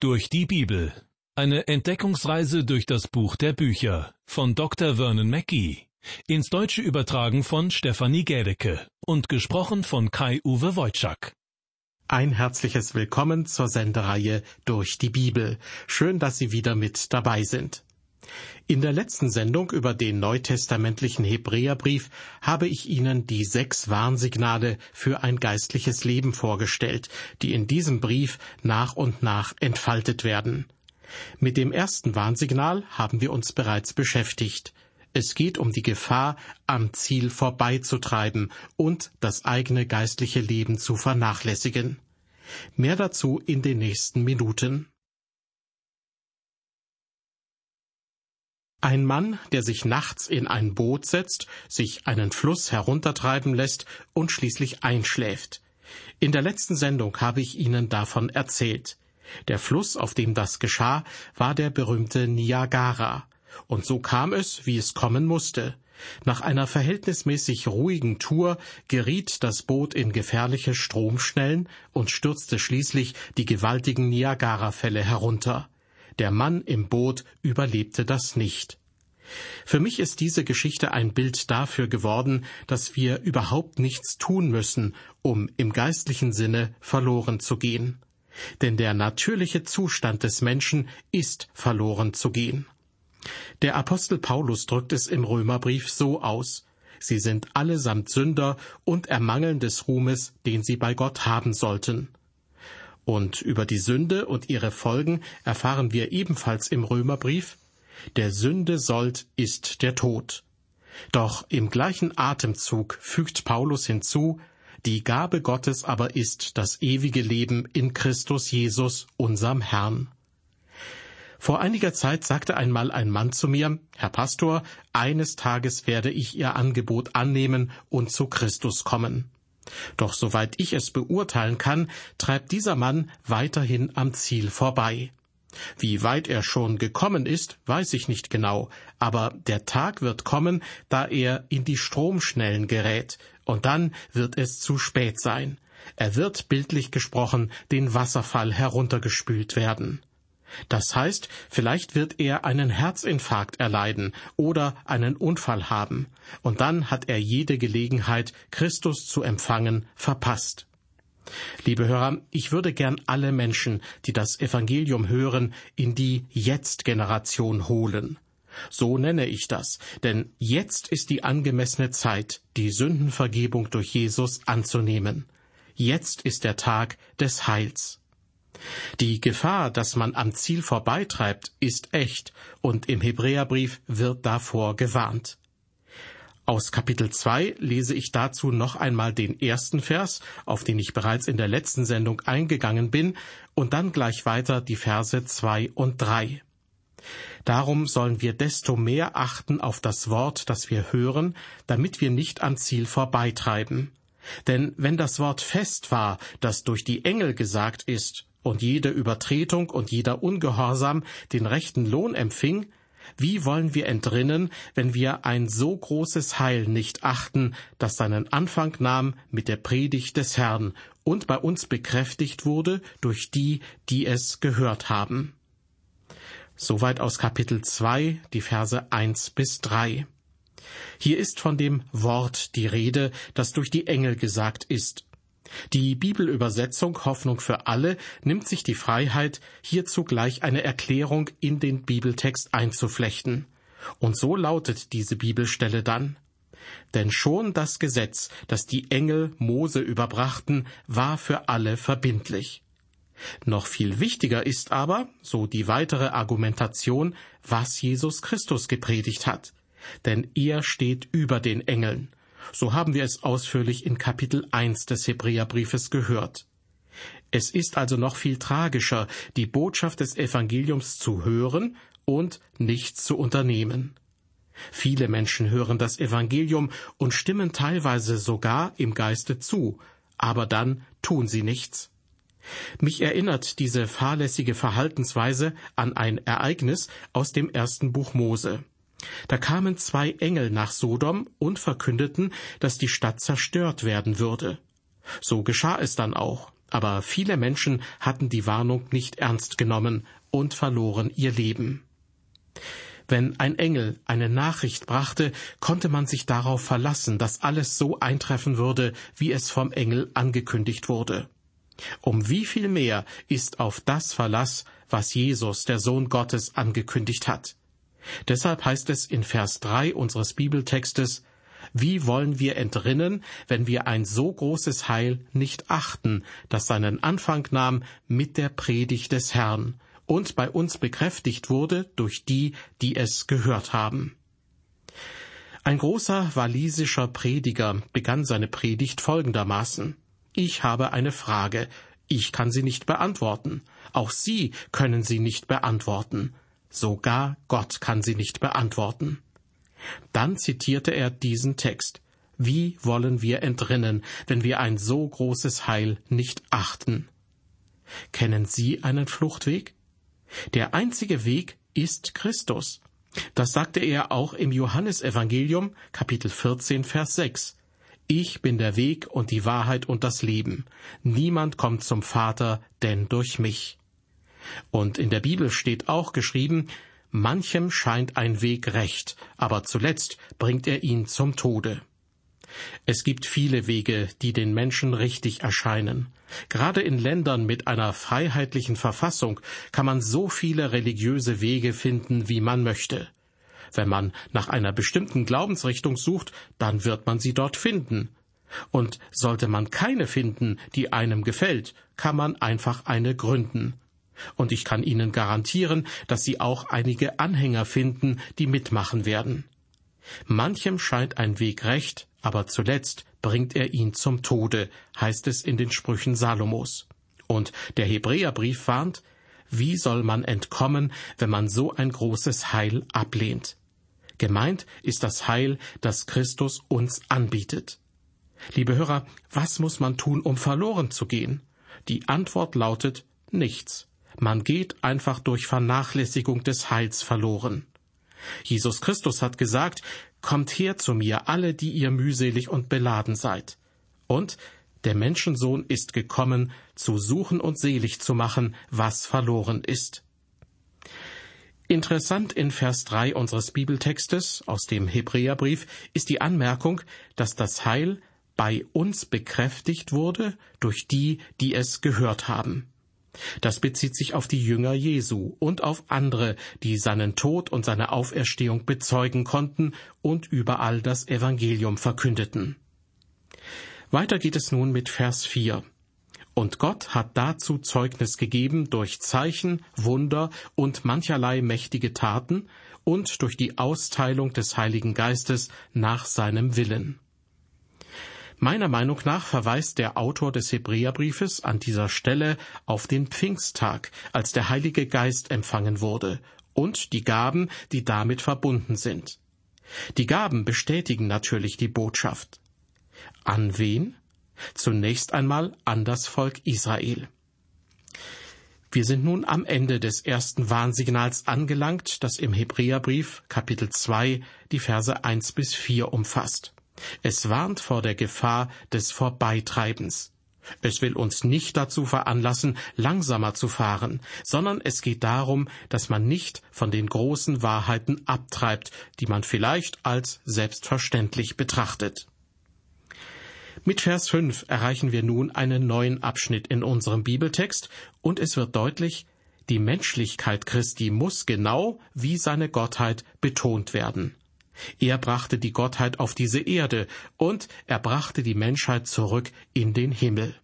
Durch die Bibel. Eine Entdeckungsreise durch das Buch der Bücher von Dr. Vernon Mackey. Ins Deutsche übertragen von Stefanie Gädecke und gesprochen von Kai-Uwe Wojczak. Ein herzliches Willkommen zur Sendereihe Durch die Bibel. Schön, dass Sie wieder mit dabei sind. In der letzten Sendung über den neutestamentlichen Hebräerbrief habe ich Ihnen die sechs Warnsignale für ein geistliches Leben vorgestellt, die in diesem Brief nach und nach entfaltet werden. Mit dem ersten Warnsignal haben wir uns bereits beschäftigt. Es geht um die Gefahr, am Ziel vorbeizutreiben und das eigene geistliche Leben zu vernachlässigen. Mehr dazu in den nächsten Minuten. Ein Mann, der sich nachts in ein Boot setzt, sich einen Fluss heruntertreiben lässt und schließlich einschläft. In der letzten Sendung habe ich Ihnen davon erzählt. Der Fluss, auf dem das geschah, war der berühmte Niagara. Und so kam es, wie es kommen musste. Nach einer verhältnismäßig ruhigen Tour geriet das Boot in gefährliche Stromschnellen und stürzte schließlich die gewaltigen Niagarafälle herunter. Der Mann im Boot überlebte das nicht. Für mich ist diese Geschichte ein Bild dafür geworden, dass wir überhaupt nichts tun müssen, um im geistlichen Sinne verloren zu gehen. Denn der natürliche Zustand des Menschen ist verloren zu gehen. Der Apostel Paulus drückt es im Römerbrief so aus Sie sind allesamt Sünder und ermangeln des Ruhmes, den sie bei Gott haben sollten. Und über die Sünde und ihre Folgen erfahren wir ebenfalls im Römerbrief, der Sünde Sold ist der Tod. Doch im gleichen Atemzug fügt Paulus hinzu, die Gabe Gottes aber ist das ewige Leben in Christus Jesus, unserem Herrn. Vor einiger Zeit sagte einmal ein Mann zu mir, Herr Pastor, eines Tages werde ich Ihr Angebot annehmen und zu Christus kommen. Doch soweit ich es beurteilen kann, treibt dieser Mann weiterhin am Ziel vorbei. Wie weit er schon gekommen ist, weiß ich nicht genau, aber der Tag wird kommen, da er in die Stromschnellen gerät, und dann wird es zu spät sein. Er wird, bildlich gesprochen, den Wasserfall heruntergespült werden. Das heißt, vielleicht wird er einen Herzinfarkt erleiden oder einen Unfall haben, und dann hat er jede Gelegenheit, Christus zu empfangen, verpasst. Liebe Hörer, ich würde gern alle Menschen, die das Evangelium hören, in die Jetzt-Generation holen. So nenne ich das, denn jetzt ist die angemessene Zeit, die Sündenvergebung durch Jesus anzunehmen. Jetzt ist der Tag des Heils. Die Gefahr, dass man am Ziel vorbeitreibt, ist echt, und im Hebräerbrief wird davor gewarnt. Aus Kapitel 2 lese ich dazu noch einmal den ersten Vers, auf den ich bereits in der letzten Sendung eingegangen bin, und dann gleich weiter die Verse 2 und 3. Darum sollen wir desto mehr achten auf das Wort, das wir hören, damit wir nicht am Ziel vorbeitreiben. Denn wenn das Wort fest war, das durch die Engel gesagt ist, und jede Übertretung und jeder Ungehorsam den rechten Lohn empfing, wie wollen wir entrinnen, wenn wir ein so großes Heil nicht achten, das seinen Anfang nahm mit der Predigt des Herrn und bei uns bekräftigt wurde durch die, die es gehört haben? Soweit aus Kapitel 2, die Verse 1 bis 3. Hier ist von dem Wort die Rede, das durch die Engel gesagt ist, die Bibelübersetzung Hoffnung für alle nimmt sich die Freiheit, hierzu gleich eine Erklärung in den Bibeltext einzuflechten. Und so lautet diese Bibelstelle dann Denn schon das Gesetz, das die Engel Mose überbrachten, war für alle verbindlich. Noch viel wichtiger ist aber, so die weitere Argumentation, was Jesus Christus gepredigt hat. Denn er steht über den Engeln. So haben wir es ausführlich in Kapitel 1 des Hebräerbriefes gehört. Es ist also noch viel tragischer, die Botschaft des Evangeliums zu hören und nichts zu unternehmen. Viele Menschen hören das Evangelium und stimmen teilweise sogar im Geiste zu, aber dann tun sie nichts. Mich erinnert diese fahrlässige Verhaltensweise an ein Ereignis aus dem ersten Buch Mose. Da kamen zwei Engel nach Sodom und verkündeten, dass die Stadt zerstört werden würde. So geschah es dann auch. aber viele Menschen hatten die Warnung nicht ernst genommen und verloren ihr Leben. Wenn ein Engel eine Nachricht brachte, konnte man sich darauf verlassen, dass alles so eintreffen würde, wie es vom Engel angekündigt wurde. Um wie viel mehr ist auf das Verlass, was Jesus, der Sohn Gottes, angekündigt hat. Deshalb heißt es in Vers 3 unseres Bibeltextes, wie wollen wir entrinnen, wenn wir ein so großes Heil nicht achten, das seinen Anfang nahm mit der Predigt des Herrn und bei uns bekräftigt wurde durch die, die es gehört haben. Ein großer walisischer Prediger begann seine Predigt folgendermaßen. Ich habe eine Frage, ich kann sie nicht beantworten, auch Sie können sie nicht beantworten, sogar Gott kann sie nicht beantworten. Dann zitierte er diesen Text. Wie wollen wir entrinnen, wenn wir ein so großes Heil nicht achten? Kennen Sie einen Fluchtweg? Der einzige Weg ist Christus. Das sagte er auch im Johannesevangelium Kapitel 14 Vers 6. Ich bin der Weg und die Wahrheit und das Leben. Niemand kommt zum Vater, denn durch mich. Und in der Bibel steht auch geschrieben, Manchem scheint ein Weg recht, aber zuletzt bringt er ihn zum Tode. Es gibt viele Wege, die den Menschen richtig erscheinen. Gerade in Ländern mit einer freiheitlichen Verfassung kann man so viele religiöse Wege finden, wie man möchte. Wenn man nach einer bestimmten Glaubensrichtung sucht, dann wird man sie dort finden. Und sollte man keine finden, die einem gefällt, kann man einfach eine gründen. Und ich kann Ihnen garantieren, dass Sie auch einige Anhänger finden, die mitmachen werden. Manchem scheint ein Weg recht, aber zuletzt bringt er ihn zum Tode, heißt es in den Sprüchen Salomos. Und der Hebräerbrief warnt, wie soll man entkommen, wenn man so ein großes Heil ablehnt? Gemeint ist das Heil, das Christus uns anbietet. Liebe Hörer, was muss man tun, um verloren zu gehen? Die Antwort lautet nichts. Man geht einfach durch Vernachlässigung des Heils verloren. Jesus Christus hat gesagt, Kommt her zu mir, alle, die ihr mühselig und beladen seid. Und der Menschensohn ist gekommen, zu suchen und selig zu machen, was verloren ist. Interessant in Vers 3 unseres Bibeltextes aus dem Hebräerbrief ist die Anmerkung, dass das Heil bei uns bekräftigt wurde durch die, die es gehört haben. Das bezieht sich auf die Jünger Jesu und auf andere, die seinen Tod und seine Auferstehung bezeugen konnten und überall das Evangelium verkündeten. Weiter geht es nun mit Vers 4. Und Gott hat dazu Zeugnis gegeben durch Zeichen, Wunder und mancherlei mächtige Taten und durch die Austeilung des Heiligen Geistes nach seinem Willen. Meiner Meinung nach verweist der Autor des Hebräerbriefes an dieser Stelle auf den Pfingsttag, als der Heilige Geist empfangen wurde, und die Gaben, die damit verbunden sind. Die Gaben bestätigen natürlich die Botschaft. An wen? Zunächst einmal an das Volk Israel. Wir sind nun am Ende des ersten Warnsignals angelangt, das im Hebräerbrief Kapitel 2 die Verse 1 bis 4 umfasst. Es warnt vor der Gefahr des Vorbeitreibens. Es will uns nicht dazu veranlassen, langsamer zu fahren, sondern es geht darum, dass man nicht von den großen Wahrheiten abtreibt, die man vielleicht als selbstverständlich betrachtet. Mit Vers 5 erreichen wir nun einen neuen Abschnitt in unserem Bibeltext, und es wird deutlich, die Menschlichkeit Christi muss genau wie seine Gottheit betont werden. Er brachte die Gottheit auf diese Erde und er brachte die Menschheit zurück in den Himmel.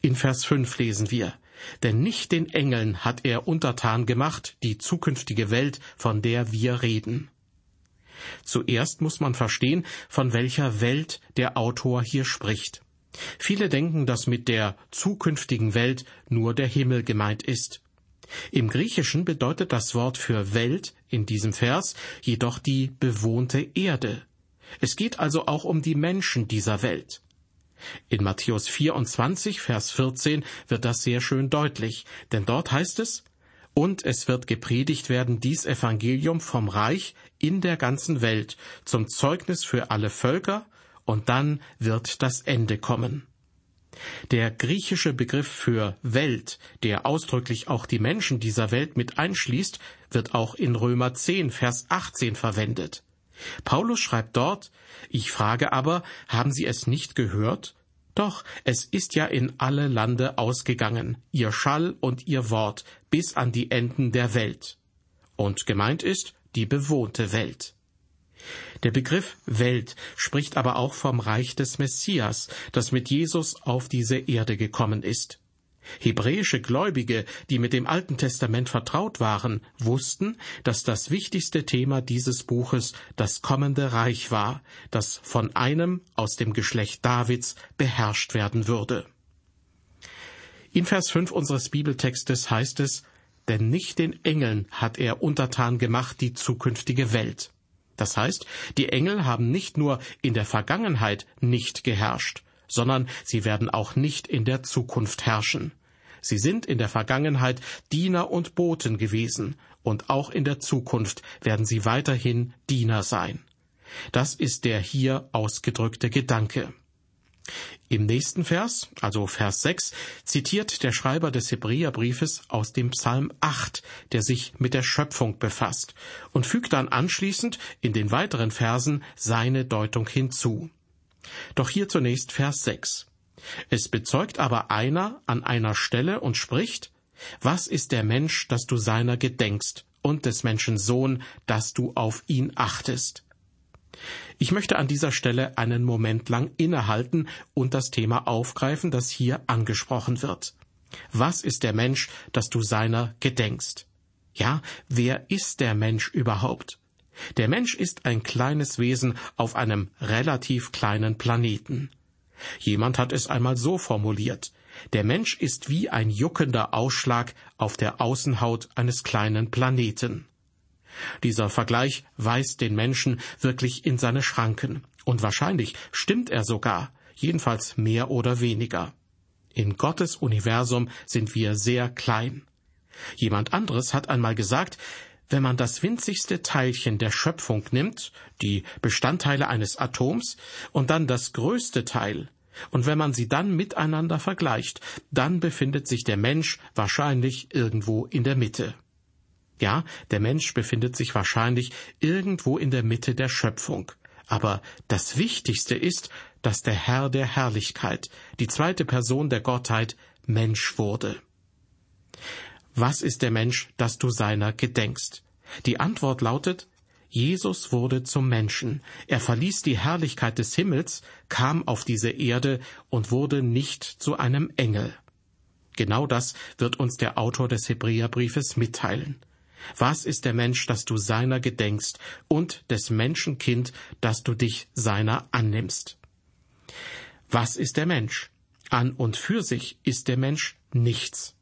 In Vers 5 lesen wir, denn nicht den Engeln hat er untertan gemacht, die zukünftige Welt, von der wir reden. Zuerst muss man verstehen, von welcher Welt der Autor hier spricht. Viele denken, dass mit der zukünftigen Welt nur der Himmel gemeint ist. Im Griechischen bedeutet das Wort für Welt in diesem Vers jedoch die bewohnte Erde. Es geht also auch um die Menschen dieser Welt. In Matthäus 24, Vers 14 wird das sehr schön deutlich, denn dort heißt es, und es wird gepredigt werden dies Evangelium vom Reich in der ganzen Welt zum Zeugnis für alle Völker, und dann wird das Ende kommen. Der griechische Begriff für Welt, der ausdrücklich auch die Menschen dieser Welt mit einschließt, wird auch in Römer 10, Vers 18 verwendet. Paulus schreibt dort, ich frage aber, haben Sie es nicht gehört? Doch, es ist ja in alle Lande ausgegangen, ihr Schall und ihr Wort, bis an die Enden der Welt. Und gemeint ist die bewohnte Welt. Der Begriff Welt spricht aber auch vom Reich des Messias, das mit Jesus auf diese Erde gekommen ist. Hebräische Gläubige, die mit dem Alten Testament vertraut waren, wussten, dass das wichtigste Thema dieses Buches das kommende Reich war, das von einem aus dem Geschlecht Davids beherrscht werden würde. In Vers 5 unseres Bibeltextes heißt es, denn nicht den Engeln hat er untertan gemacht die zukünftige Welt. Das heißt, die Engel haben nicht nur in der Vergangenheit nicht geherrscht, sondern sie werden auch nicht in der Zukunft herrschen. Sie sind in der Vergangenheit Diener und Boten gewesen, und auch in der Zukunft werden sie weiterhin Diener sein. Das ist der hier ausgedrückte Gedanke. Im nächsten Vers, also Vers 6, zitiert der Schreiber des Hebräerbriefes aus dem Psalm 8, der sich mit der Schöpfung befasst, und fügt dann anschließend in den weiteren Versen seine Deutung hinzu. Doch hier zunächst Vers 6. Es bezeugt aber einer an einer Stelle und spricht, Was ist der Mensch, dass du seiner gedenkst, und des Menschen Sohn, dass du auf ihn achtest? Ich möchte an dieser Stelle einen Moment lang innehalten und das Thema aufgreifen, das hier angesprochen wird. Was ist der Mensch, dass du seiner gedenkst? Ja, wer ist der Mensch überhaupt? Der Mensch ist ein kleines Wesen auf einem relativ kleinen Planeten. Jemand hat es einmal so formuliert. Der Mensch ist wie ein juckender Ausschlag auf der Außenhaut eines kleinen Planeten. Dieser Vergleich weist den Menschen wirklich in seine Schranken. Und wahrscheinlich stimmt er sogar, jedenfalls mehr oder weniger. In Gottes Universum sind wir sehr klein. Jemand anderes hat einmal gesagt, wenn man das winzigste Teilchen der Schöpfung nimmt, die Bestandteile eines Atoms, und dann das größte Teil, und wenn man sie dann miteinander vergleicht, dann befindet sich der Mensch wahrscheinlich irgendwo in der Mitte. Ja, der Mensch befindet sich wahrscheinlich irgendwo in der Mitte der Schöpfung. Aber das Wichtigste ist, dass der Herr der Herrlichkeit, die zweite Person der Gottheit, Mensch wurde. Was ist der Mensch, dass du seiner gedenkst? Die Antwort lautet, Jesus wurde zum Menschen. Er verließ die Herrlichkeit des Himmels, kam auf diese Erde und wurde nicht zu einem Engel. Genau das wird uns der Autor des Hebräerbriefes mitteilen. Was ist der Mensch, dass du seiner gedenkst, und des Menschenkind, dass du dich seiner annimmst? Was ist der Mensch? An und für sich ist der Mensch nichts.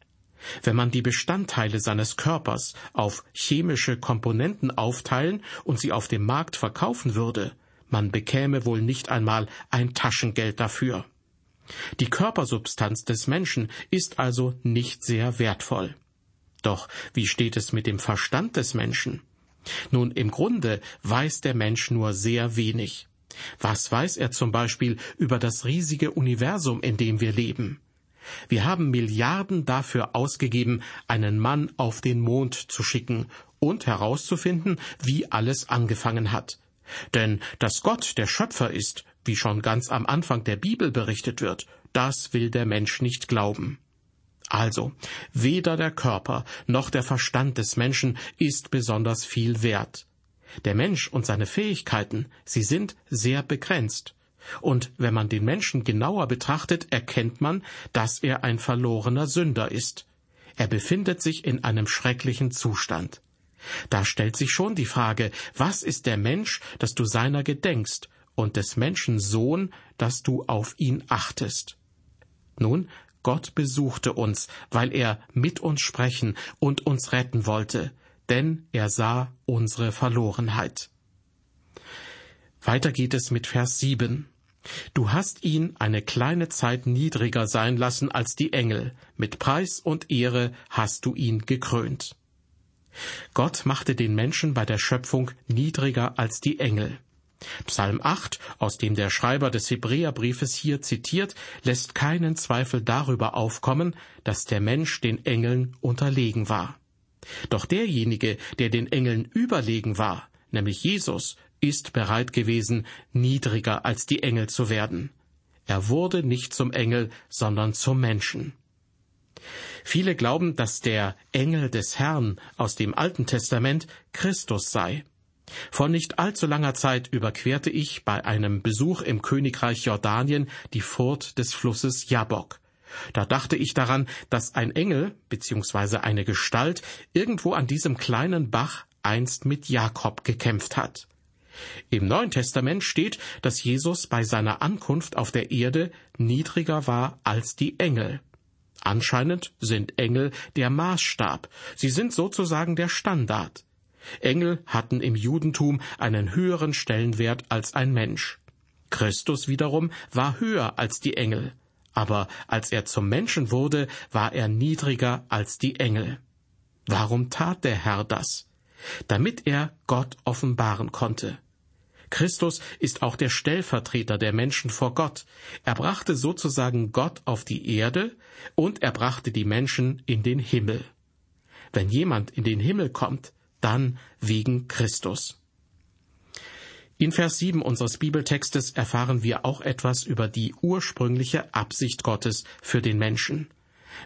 Wenn man die Bestandteile seines Körpers auf chemische Komponenten aufteilen und sie auf dem Markt verkaufen würde, man bekäme wohl nicht einmal ein Taschengeld dafür. Die Körpersubstanz des Menschen ist also nicht sehr wertvoll. Doch wie steht es mit dem Verstand des Menschen? Nun, im Grunde weiß der Mensch nur sehr wenig. Was weiß er zum Beispiel über das riesige Universum, in dem wir leben? Wir haben Milliarden dafür ausgegeben, einen Mann auf den Mond zu schicken und herauszufinden, wie alles angefangen hat. Denn dass Gott der Schöpfer ist, wie schon ganz am Anfang der Bibel berichtet wird, das will der Mensch nicht glauben. Also, weder der Körper noch der Verstand des Menschen ist besonders viel wert. Der Mensch und seine Fähigkeiten, sie sind sehr begrenzt. Und wenn man den Menschen genauer betrachtet, erkennt man, dass er ein verlorener Sünder ist. Er befindet sich in einem schrecklichen Zustand. Da stellt sich schon die Frage, was ist der Mensch, dass du seiner gedenkst, und des Menschen Sohn, dass du auf ihn achtest? Nun, Gott besuchte uns, weil er mit uns sprechen und uns retten wollte, denn er sah unsere Verlorenheit. Weiter geht es mit Vers 7. Du hast ihn eine kleine Zeit niedriger sein lassen als die Engel, mit Preis und Ehre hast du ihn gekrönt. Gott machte den Menschen bei der Schöpfung niedriger als die Engel. Psalm 8, aus dem der Schreiber des Hebräerbriefes hier zitiert, lässt keinen Zweifel darüber aufkommen, dass der Mensch den Engeln unterlegen war. Doch derjenige, der den Engeln überlegen war, nämlich Jesus, ist bereit gewesen, niedriger als die Engel zu werden. Er wurde nicht zum Engel, sondern zum Menschen. Viele glauben, dass der Engel des Herrn aus dem Alten Testament Christus sei. Vor nicht allzu langer Zeit überquerte ich bei einem Besuch im Königreich Jordanien die Furt des Flusses Jabok. Da dachte ich daran, dass ein Engel bzw. eine Gestalt irgendwo an diesem kleinen Bach einst mit Jakob gekämpft hat. Im Neuen Testament steht, dass Jesus bei seiner Ankunft auf der Erde niedriger war als die Engel. Anscheinend sind Engel der Maßstab, sie sind sozusagen der Standard. Engel hatten im Judentum einen höheren Stellenwert als ein Mensch. Christus wiederum war höher als die Engel, aber als er zum Menschen wurde, war er niedriger als die Engel. Warum tat der Herr das? Damit er Gott offenbaren konnte. Christus ist auch der Stellvertreter der Menschen vor Gott. Er brachte sozusagen Gott auf die Erde und er brachte die Menschen in den Himmel. Wenn jemand in den Himmel kommt, dann wegen Christus. In Vers 7 unseres Bibeltextes erfahren wir auch etwas über die ursprüngliche Absicht Gottes für den Menschen.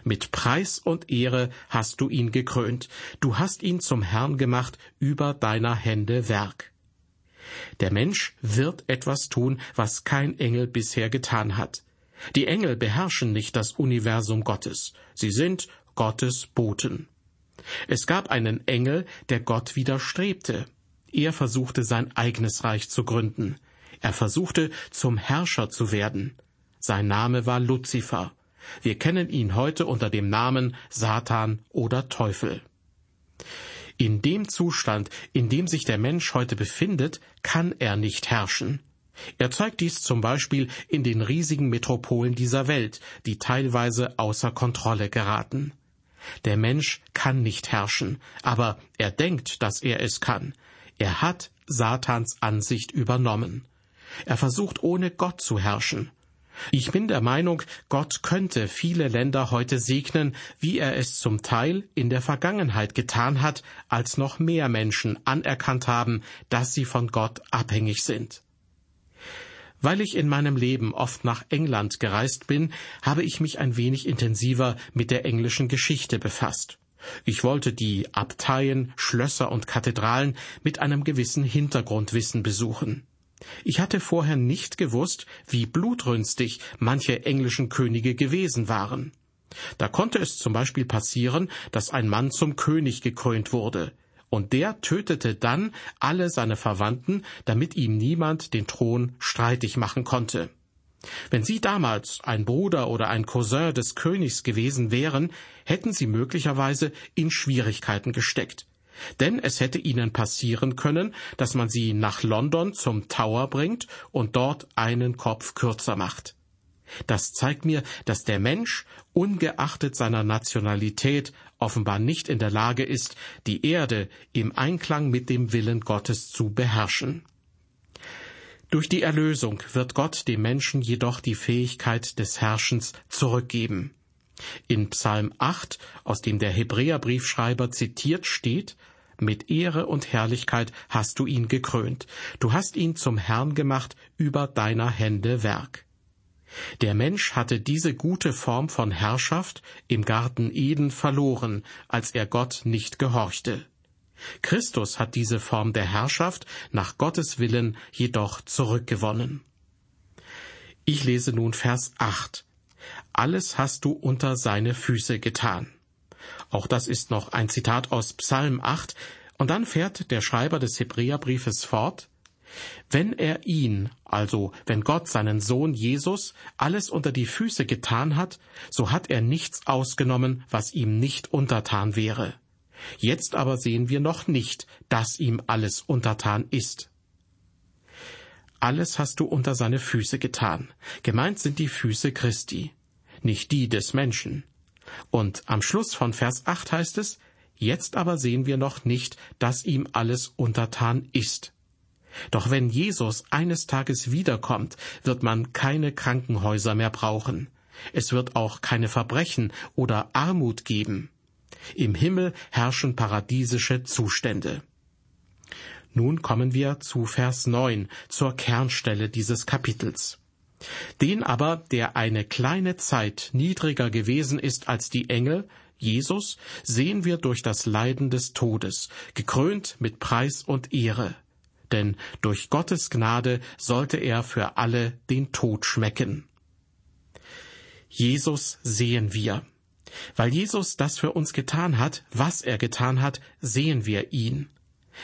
Mit Preis und Ehre hast du ihn gekrönt, du hast ihn zum Herrn gemacht über deiner Hände Werk. Der Mensch wird etwas tun, was kein Engel bisher getan hat. Die Engel beherrschen nicht das Universum Gottes, sie sind Gottes Boten. Es gab einen Engel, der Gott widerstrebte. Er versuchte sein eigenes Reich zu gründen. Er versuchte zum Herrscher zu werden. Sein Name war Luzifer. Wir kennen ihn heute unter dem Namen Satan oder Teufel. In dem Zustand, in dem sich der Mensch heute befindet, kann er nicht herrschen. Er zeigt dies zum Beispiel in den riesigen Metropolen dieser Welt, die teilweise außer Kontrolle geraten. Der Mensch kann nicht herrschen, aber er denkt, dass er es kann. Er hat Satans Ansicht übernommen. Er versucht ohne Gott zu herrschen. Ich bin der Meinung, Gott könnte viele Länder heute segnen, wie er es zum Teil in der Vergangenheit getan hat, als noch mehr Menschen anerkannt haben, dass sie von Gott abhängig sind. Weil ich in meinem Leben oft nach England gereist bin, habe ich mich ein wenig intensiver mit der englischen Geschichte befasst. Ich wollte die Abteien, Schlösser und Kathedralen mit einem gewissen Hintergrundwissen besuchen. Ich hatte vorher nicht gewusst, wie blutrünstig manche englischen Könige gewesen waren. Da konnte es zum Beispiel passieren, dass ein Mann zum König gekrönt wurde, und der tötete dann alle seine Verwandten, damit ihm niemand den Thron streitig machen konnte. Wenn Sie damals ein Bruder oder ein Cousin des Königs gewesen wären, hätten Sie möglicherweise in Schwierigkeiten gesteckt. Denn es hätte ihnen passieren können, dass man sie nach London zum Tower bringt und dort einen Kopf kürzer macht. Das zeigt mir, dass der Mensch, ungeachtet seiner Nationalität, offenbar nicht in der Lage ist, die Erde im Einklang mit dem Willen Gottes zu beherrschen. Durch die Erlösung wird Gott dem Menschen jedoch die Fähigkeit des Herrschens zurückgeben. In Psalm 8, aus dem der Hebräerbriefschreiber zitiert steht, mit Ehre und Herrlichkeit hast du ihn gekrönt, du hast ihn zum Herrn gemacht über deiner Hände Werk. Der Mensch hatte diese gute Form von Herrschaft im Garten Eden verloren, als er Gott nicht gehorchte. Christus hat diese Form der Herrschaft nach Gottes Willen jedoch zurückgewonnen. Ich lese nun Vers 8. Alles hast du unter seine Füße getan. Auch das ist noch ein Zitat aus Psalm 8, und dann fährt der Schreiber des Hebräerbriefes fort, wenn er ihn, also wenn Gott seinen Sohn Jesus, alles unter die Füße getan hat, so hat er nichts ausgenommen, was ihm nicht untertan wäre. Jetzt aber sehen wir noch nicht, dass ihm alles untertan ist. Alles hast du unter seine Füße getan. Gemeint sind die Füße Christi, nicht die des Menschen. Und am Schluss von Vers 8 heißt es, Jetzt aber sehen wir noch nicht, dass ihm alles untertan ist. Doch wenn Jesus eines Tages wiederkommt, wird man keine Krankenhäuser mehr brauchen. Es wird auch keine Verbrechen oder Armut geben. Im Himmel herrschen paradiesische Zustände. Nun kommen wir zu Vers 9, zur Kernstelle dieses Kapitels. Den aber, der eine kleine Zeit niedriger gewesen ist als die Engel, Jesus, sehen wir durch das Leiden des Todes, gekrönt mit Preis und Ehre. Denn durch Gottes Gnade sollte er für alle den Tod schmecken. Jesus sehen wir. Weil Jesus das für uns getan hat, was er getan hat, sehen wir ihn.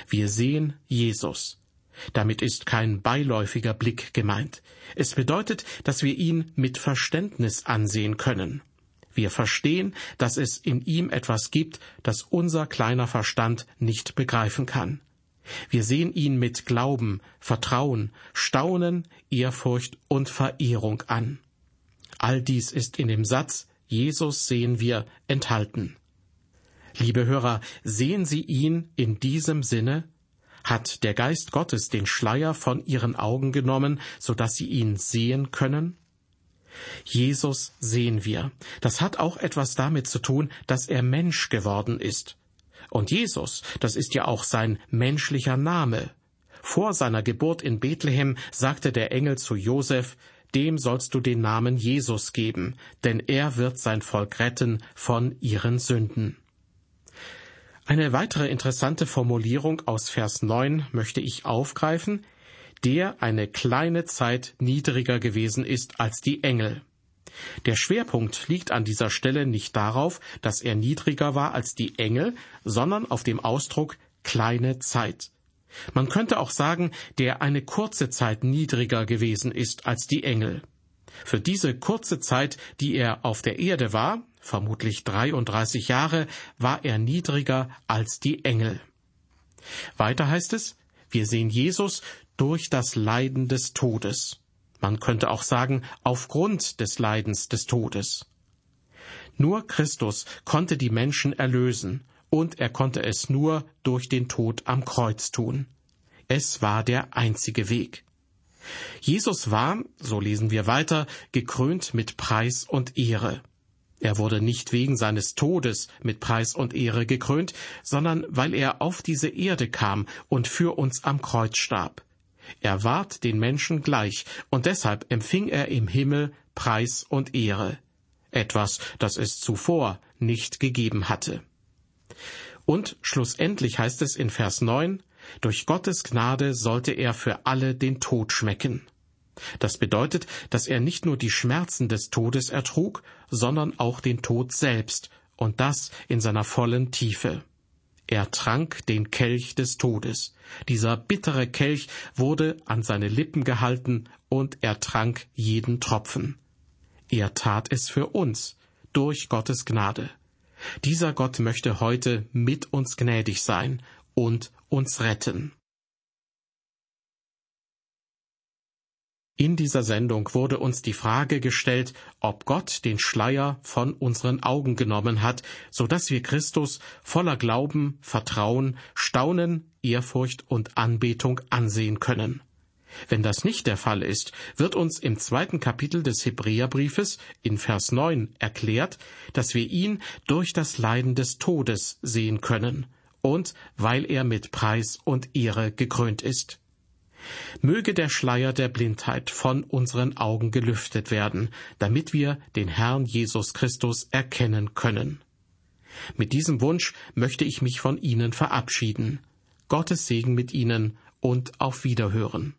Wir sehen Jesus. Damit ist kein beiläufiger Blick gemeint. Es bedeutet, dass wir ihn mit Verständnis ansehen können. Wir verstehen, dass es in ihm etwas gibt, das unser kleiner Verstand nicht begreifen kann. Wir sehen ihn mit Glauben, Vertrauen, Staunen, Ehrfurcht und Verehrung an. All dies ist in dem Satz Jesus sehen wir enthalten. Liebe Hörer, sehen Sie ihn in diesem Sinne? Hat der Geist Gottes den Schleier von Ihren Augen genommen, so dass Sie ihn sehen können? Jesus sehen wir. Das hat auch etwas damit zu tun, dass er Mensch geworden ist. Und Jesus, das ist ja auch sein menschlicher Name. Vor seiner Geburt in Bethlehem sagte der Engel zu Josef, dem sollst du den Namen Jesus geben, denn er wird sein Volk retten von ihren Sünden. Eine weitere interessante Formulierung aus Vers 9 möchte ich aufgreifen, der eine kleine Zeit niedriger gewesen ist als die Engel. Der Schwerpunkt liegt an dieser Stelle nicht darauf, dass er niedriger war als die Engel, sondern auf dem Ausdruck kleine Zeit. Man könnte auch sagen, der eine kurze Zeit niedriger gewesen ist als die Engel. Für diese kurze Zeit, die er auf der Erde war, vermutlich 33 Jahre, war er niedriger als die Engel. Weiter heißt es, wir sehen Jesus durch das Leiden des Todes. Man könnte auch sagen, aufgrund des Leidens des Todes. Nur Christus konnte die Menschen erlösen, und er konnte es nur durch den Tod am Kreuz tun. Es war der einzige Weg. Jesus war, so lesen wir weiter, gekrönt mit Preis und Ehre. Er wurde nicht wegen seines Todes mit Preis und Ehre gekrönt, sondern weil er auf diese Erde kam und für uns am Kreuz starb. Er ward den Menschen gleich, und deshalb empfing er im Himmel Preis und Ehre, etwas, das es zuvor nicht gegeben hatte. Und schlussendlich heißt es in Vers 9, durch Gottes Gnade sollte er für alle den Tod schmecken. Das bedeutet, dass er nicht nur die Schmerzen des Todes ertrug, sondern auch den Tod selbst, und das in seiner vollen Tiefe. Er trank den Kelch des Todes. Dieser bittere Kelch wurde an seine Lippen gehalten, und er trank jeden Tropfen. Er tat es für uns, durch Gottes Gnade. Dieser Gott möchte heute mit uns gnädig sein und uns retten. In dieser Sendung wurde uns die Frage gestellt, ob Gott den Schleier von unseren Augen genommen hat, so dass wir Christus voller Glauben, Vertrauen, Staunen, Ehrfurcht und Anbetung ansehen können. Wenn das nicht der Fall ist, wird uns im zweiten Kapitel des Hebräerbriefes in Vers 9 erklärt, dass wir ihn durch das Leiden des Todes sehen können und weil er mit Preis und Ehre gekrönt ist. Möge der Schleier der Blindheit von unseren Augen gelüftet werden, damit wir den Herrn Jesus Christus erkennen können. Mit diesem Wunsch möchte ich mich von Ihnen verabschieden. Gottes Segen mit Ihnen und auf Wiederhören.